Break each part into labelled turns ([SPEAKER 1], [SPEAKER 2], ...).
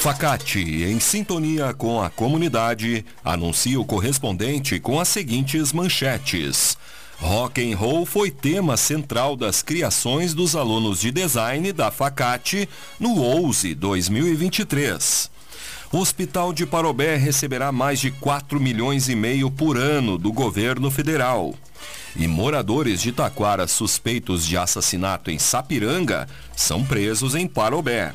[SPEAKER 1] Facate, em sintonia com a comunidade, anuncia o correspondente com as seguintes manchetes. Rock and Roll foi tema central das criações dos alunos de design da Facate no OUSE 2023. O Hospital de Parobé receberá mais de 4 milhões e meio por ano do governo federal. E moradores de Taquara suspeitos de assassinato em Sapiranga são presos em Parobé.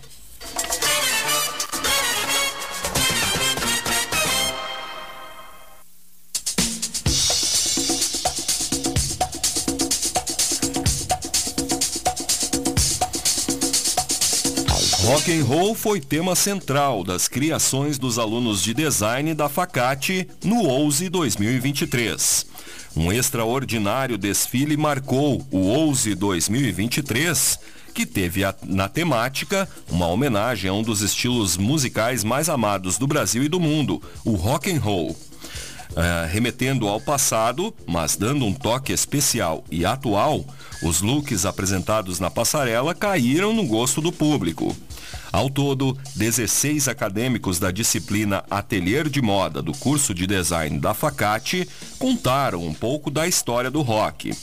[SPEAKER 1] Rock and Roll foi tema central das criações dos alunos de design da Facate no Ouse 2023. Um extraordinário desfile marcou o Ouse 2023, que teve a, na temática uma homenagem a um dos estilos musicais mais amados do Brasil e do mundo, o rock and roll. Uh, remetendo ao passado, mas dando um toque especial e atual, os looks apresentados na passarela caíram no gosto do público. Ao todo, 16 acadêmicos da disciplina Atelier de Moda do curso de design da Facate contaram um pouco da história do rock.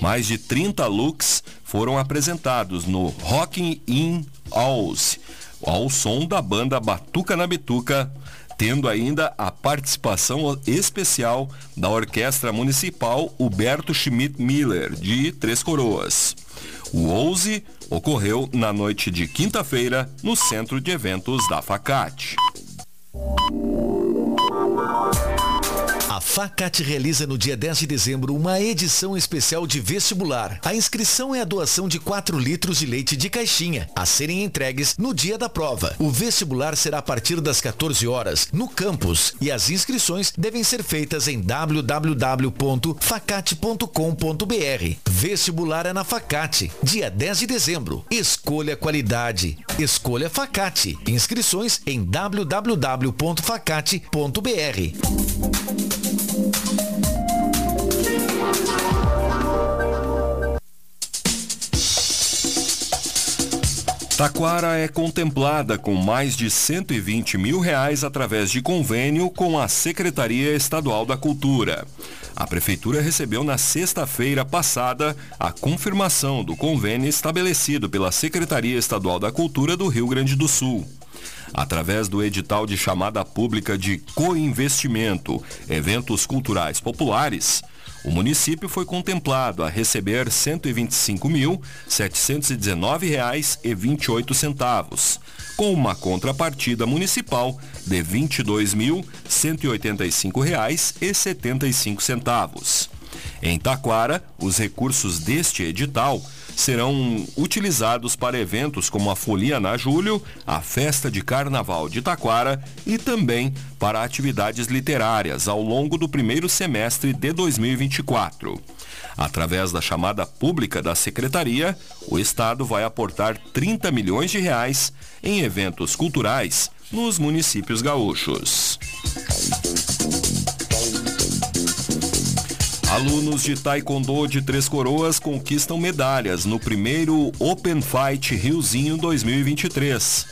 [SPEAKER 1] Mais de 30 looks foram apresentados no Rocking in House, ao som da banda Batuca na Bituca, tendo ainda a participação especial da Orquestra Municipal Huberto Schmidt Miller, de Três Coroas. O Ouse ocorreu na noite de quinta-feira no centro de eventos da Facate.
[SPEAKER 2] A Facate realiza no dia 10 de dezembro uma edição especial de vestibular. A inscrição é a doação de 4 litros de leite de caixinha, a serem entregues no dia da prova. O vestibular será a partir das 14 horas no campus e as inscrições devem ser feitas em www.facate.com.br. Vestibular é na Facate, dia 10 de dezembro. Escolha qualidade. Escolha Facate. Inscrições em www.facate.br.
[SPEAKER 1] Taquara é contemplada com mais de 120 mil reais através de convênio com a Secretaria Estadual da Cultura. A Prefeitura recebeu na sexta-feira passada a confirmação do convênio estabelecido pela Secretaria Estadual da Cultura do Rio Grande do Sul através do edital de chamada pública de coinvestimento, eventos culturais populares, o município foi contemplado a receber R$ 125.719,28, com uma contrapartida municipal de R$ 22.185,75. Em Taquara, os recursos deste edital serão utilizados para eventos como a Folia na Julho, a Festa de Carnaval de Taquara e também para atividades literárias ao longo do primeiro semestre de 2024. Através da chamada pública da Secretaria, o Estado vai aportar 30 milhões de reais em eventos culturais nos municípios gaúchos. Alunos de Taekwondo de Três Coroas conquistam medalhas no primeiro Open Fight Riozinho 2023.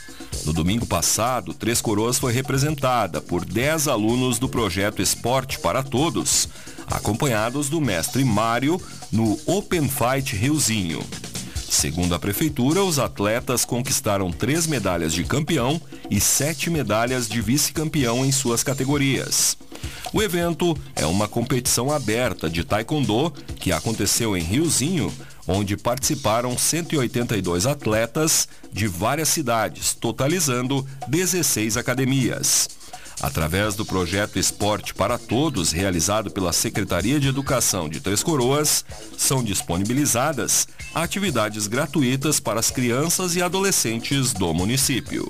[SPEAKER 1] No domingo passado, Três Coroas foi representada por 10 alunos do projeto Esporte para Todos, acompanhados do mestre Mário no Open Fight Riozinho. Segundo a prefeitura, os atletas conquistaram três medalhas de campeão e sete medalhas de vice-campeão em suas categorias. O evento é uma competição aberta de taekwondo que aconteceu em Riozinho, onde participaram 182 atletas de várias cidades, totalizando 16 academias. Através do projeto Esporte para Todos, realizado pela Secretaria de Educação de Três Coroas, são disponibilizadas atividades gratuitas para as crianças e adolescentes do município.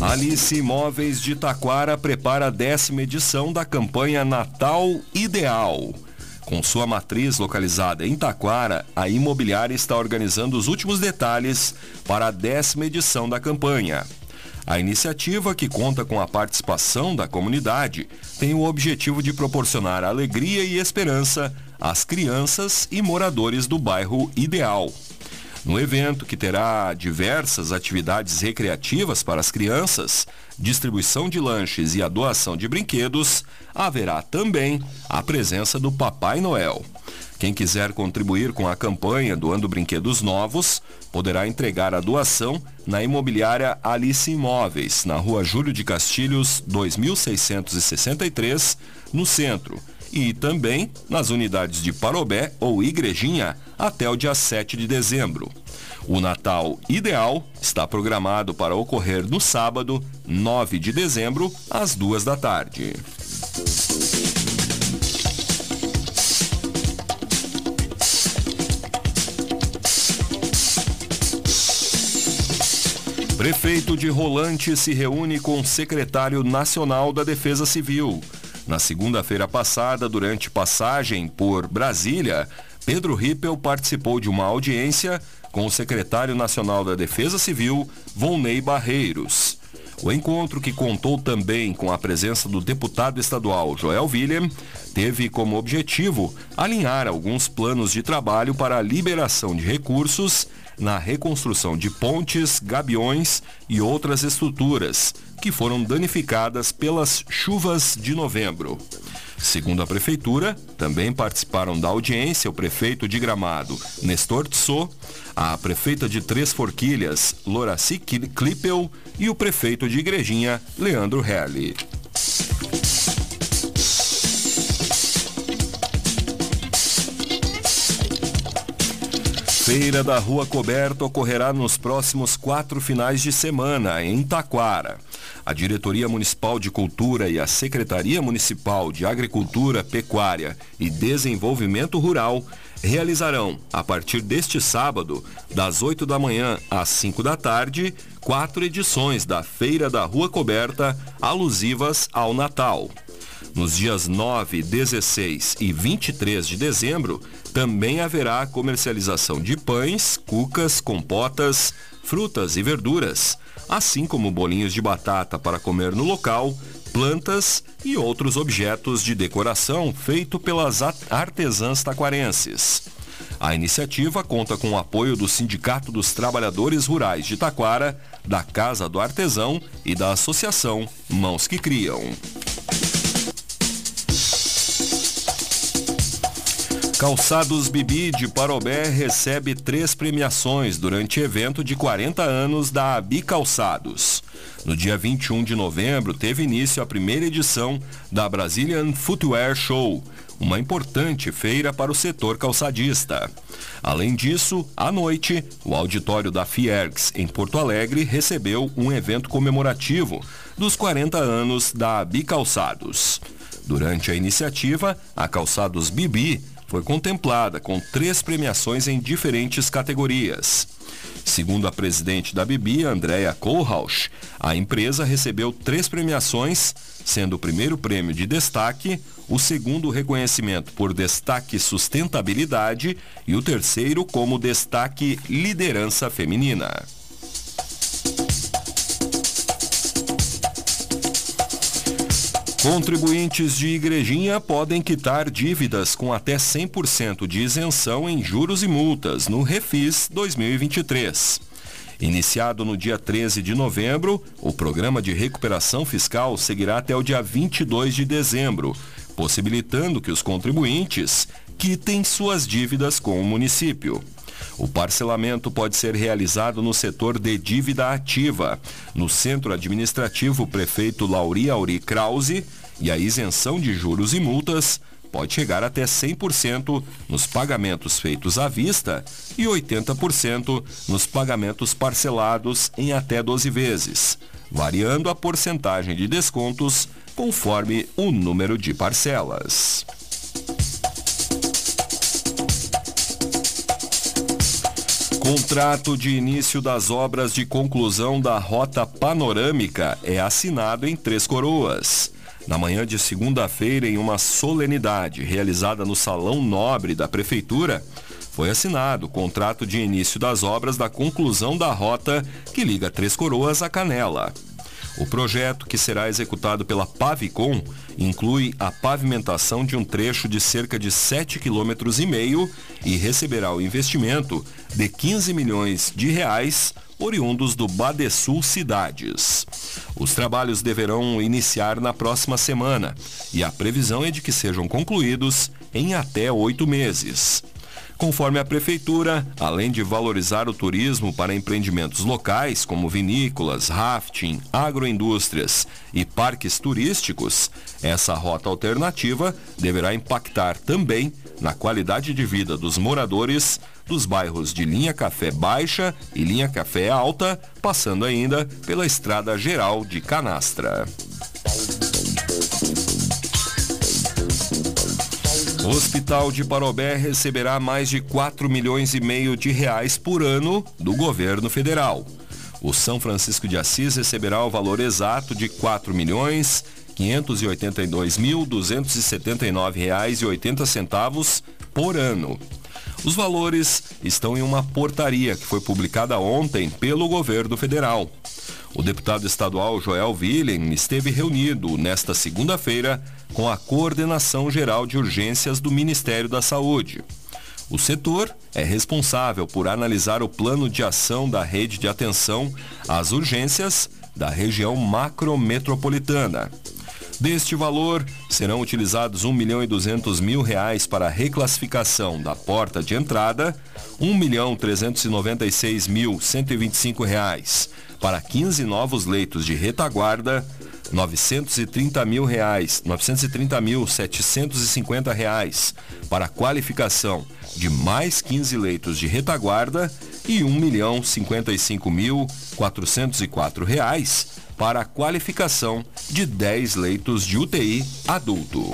[SPEAKER 1] Alice Imóveis de Taquara prepara a décima edição da campanha Natal Ideal. Com sua matriz localizada em Taquara, a imobiliária está organizando os últimos detalhes para a décima edição da campanha. A iniciativa, que conta com a participação da comunidade, tem o objetivo de proporcionar alegria e esperança às crianças e moradores do bairro Ideal. No evento, que terá diversas atividades recreativas para as crianças, distribuição de lanches e a doação de brinquedos, haverá também a presença do Papai Noel. Quem quiser contribuir com a campanha doando brinquedos novos, poderá entregar a doação na imobiliária Alice Imóveis, na rua Júlio de Castilhos, 2663, no centro, e também nas unidades de Parobé ou Igrejinha até o dia 7 de dezembro. O Natal Ideal está programado para ocorrer no sábado, 9 de dezembro, às duas da tarde. Prefeito de Rolante se reúne com o secretário nacional da Defesa Civil. Na segunda-feira passada, durante passagem por Brasília, Pedro Rippel participou de uma audiência com o secretário nacional da Defesa Civil, Volney Barreiros. O encontro, que contou também com a presença do deputado estadual Joel William, teve como objetivo alinhar alguns planos de trabalho para a liberação de recursos na reconstrução de pontes, gabiões e outras estruturas que foram danificadas pelas chuvas de novembro. Segundo a prefeitura, também participaram da audiência o prefeito de Gramado, Nestor Tso, a prefeita de Três Forquilhas, Loraci Klippel e o prefeito de Igrejinha, Leandro Herli. Feira da Rua Coberta ocorrerá nos próximos quatro finais de semana, em Taquara. A Diretoria Municipal de Cultura e a Secretaria Municipal de Agricultura, Pecuária e Desenvolvimento Rural realizarão, a partir deste sábado, das 8 da manhã às 5 da tarde, quatro edições da Feira da Rua Coberta alusivas ao Natal. Nos dias 9, 16 e 23 de dezembro, também haverá comercialização de pães, cucas, compotas, frutas e verduras, assim como bolinhos de batata para comer no local, plantas e outros objetos de decoração feito pelas artesãs taquarenses. A iniciativa conta com o apoio do Sindicato dos Trabalhadores Rurais de Taquara, da Casa do Artesão e da Associação Mãos que Criam. Calçados Bibi de Parobé recebe três premiações durante evento de 40 anos da Abi Calçados. No dia 21 de novembro, teve início a primeira edição da Brazilian Footwear Show, uma importante feira para o setor calçadista. Além disso, à noite, o auditório da Fiergs, em Porto Alegre, recebeu um evento comemorativo dos 40 anos da Abi Calçados. Durante a iniciativa, a Calçados Bibi foi contemplada com três premiações em diferentes categorias. Segundo a presidente da Bibi, Andrea Kohlhaus, a empresa recebeu três premiações, sendo o primeiro prêmio de destaque, o segundo reconhecimento por destaque sustentabilidade e o terceiro como destaque liderança feminina. Contribuintes de Igrejinha podem quitar dívidas com até 100% de isenção em juros e multas no Refis 2023. Iniciado no dia 13 de novembro, o programa de recuperação fiscal seguirá até o dia 22 de dezembro, possibilitando que os contribuintes quitem suas dívidas com o município. O parcelamento pode ser realizado no setor de dívida ativa, no Centro Administrativo Prefeito Lauri Auri Krause, e a isenção de juros e multas pode chegar até 100% nos pagamentos feitos à vista e 80% nos pagamentos parcelados em até 12 vezes, variando a porcentagem de descontos conforme o número de parcelas. Contrato de início das obras de conclusão da Rota Panorâmica é assinado em Três Coroas. Na manhã de segunda-feira, em uma solenidade realizada no Salão Nobre da Prefeitura, foi assinado o contrato de início das obras da conclusão da rota que liga Três Coroas a Canela. O projeto, que será executado pela Pavicom, inclui a pavimentação de um trecho de cerca de 7,5 km e receberá o investimento de 15 milhões de reais oriundos do Badesul Cidades. Os trabalhos deverão iniciar na próxima semana e a previsão é de que sejam concluídos em até oito meses. Conforme a Prefeitura, além de valorizar o turismo para empreendimentos locais, como vinícolas, rafting, agroindústrias e parques turísticos, essa rota alternativa deverá impactar também na qualidade de vida dos moradores dos bairros de Linha Café Baixa e Linha Café Alta, passando ainda pela Estrada Geral de Canastra. O Hospital de Parobé receberá mais de 4 milhões e meio de reais por ano do governo federal. O São Francisco de Assis receberá o valor exato de 4 milhões 582.279 reais e 80 centavos por ano. Os valores estão em uma portaria que foi publicada ontem pelo governo federal. O deputado estadual Joel Willen esteve reunido nesta segunda-feira com a Coordenação Geral de Urgências do Ministério da Saúde. O setor é responsável por analisar o plano de ação da rede de atenção às urgências da região macrometropolitana. Deste valor, serão utilizados 1 milhão e 200 mil reais para a reclassificação da porta de entrada, 1 milhão 396 mil 125 reais. Para 15 novos leitos de retaguarda, 930 mil reais, 930 mil 750 reais. Para a qualificação de mais 15 leitos de retaguarda e 1 milhão 55 mil 404 reais para a qualificação de 10 leitos de UTI adulto.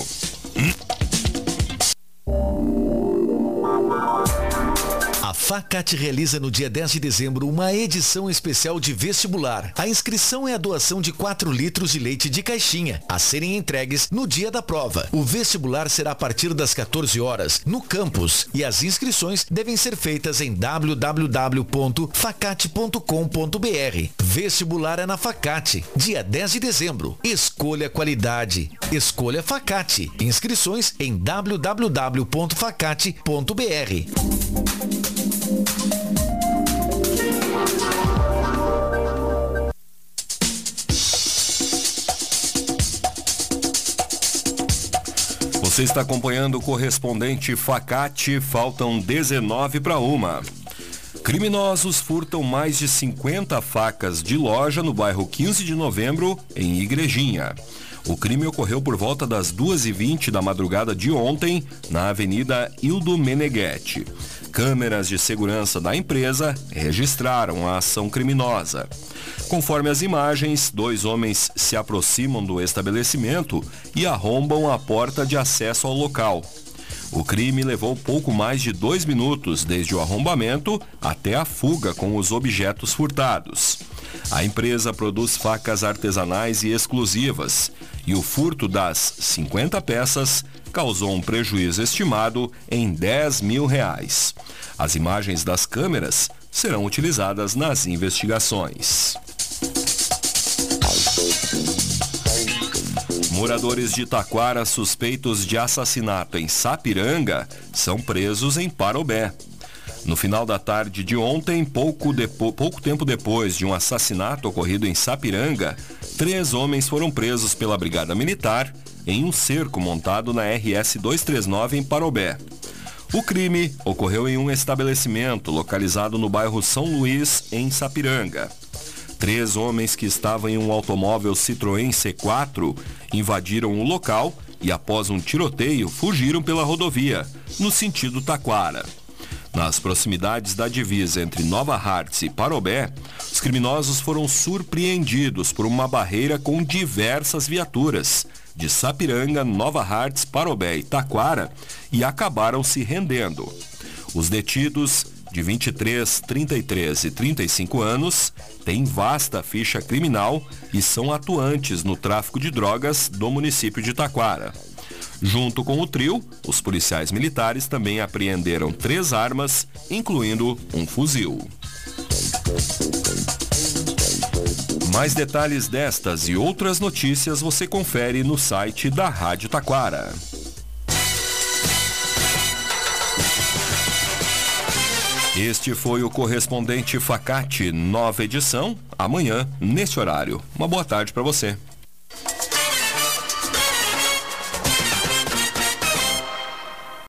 [SPEAKER 2] Facate realiza no dia 10 de dezembro uma edição especial de vestibular. A inscrição é a doação de 4 litros de leite de caixinha, a serem entregues no dia da prova. O vestibular será a partir das 14 horas no campus e as inscrições devem ser feitas em www.facate.com.br. Vestibular é na Facate, dia 10 de dezembro. Escolha qualidade. Escolha Facate. Inscrições em www.facate.br.
[SPEAKER 1] Você está acompanhando o correspondente Facate, faltam 19 para uma. Criminosos furtam mais de 50 facas de loja no bairro 15 de novembro, em Igrejinha. O crime ocorreu por volta das 2h20 da madrugada de ontem, na Avenida Ildo Meneghetti. Câmeras de segurança da empresa registraram a ação criminosa. Conforme as imagens, dois homens se aproximam do estabelecimento e arrombam a porta de acesso ao local. O crime levou pouco mais de dois minutos desde o arrombamento até a fuga com os objetos furtados. A empresa produz facas artesanais e exclusivas e o furto das 50 peças causou um prejuízo estimado em 10 mil reais. As imagens das câmeras serão utilizadas nas investigações. Moradores de Taquara suspeitos de assassinato em Sapiranga são presos em Parobé. No final da tarde de ontem, pouco, depo pouco tempo depois de um assassinato ocorrido em Sapiranga, três homens foram presos pela Brigada Militar em um cerco montado na RS 239 em Parobé. O crime ocorreu em um estabelecimento localizado no bairro São Luís, em Sapiranga. Três homens que estavam em um automóvel Citroën C4 invadiram o local e, após um tiroteio, fugiram pela rodovia, no sentido Taquara. Nas proximidades da divisa entre Nova Hartz e Parobé, os criminosos foram surpreendidos por uma barreira com diversas viaturas de Sapiranga, Nova Hartz, Parobé e Taquara e acabaram se rendendo. Os detidos de 23, 33 e 35 anos, têm vasta ficha criminal e são atuantes no tráfico de drogas do município de Taquara. Junto com o trio, os policiais militares também apreenderam três armas, incluindo um fuzil. Mais detalhes destas e outras notícias você confere no site da Rádio Taquara. Este foi o correspondente Facate, nova edição, amanhã, nesse horário. Uma boa tarde para você.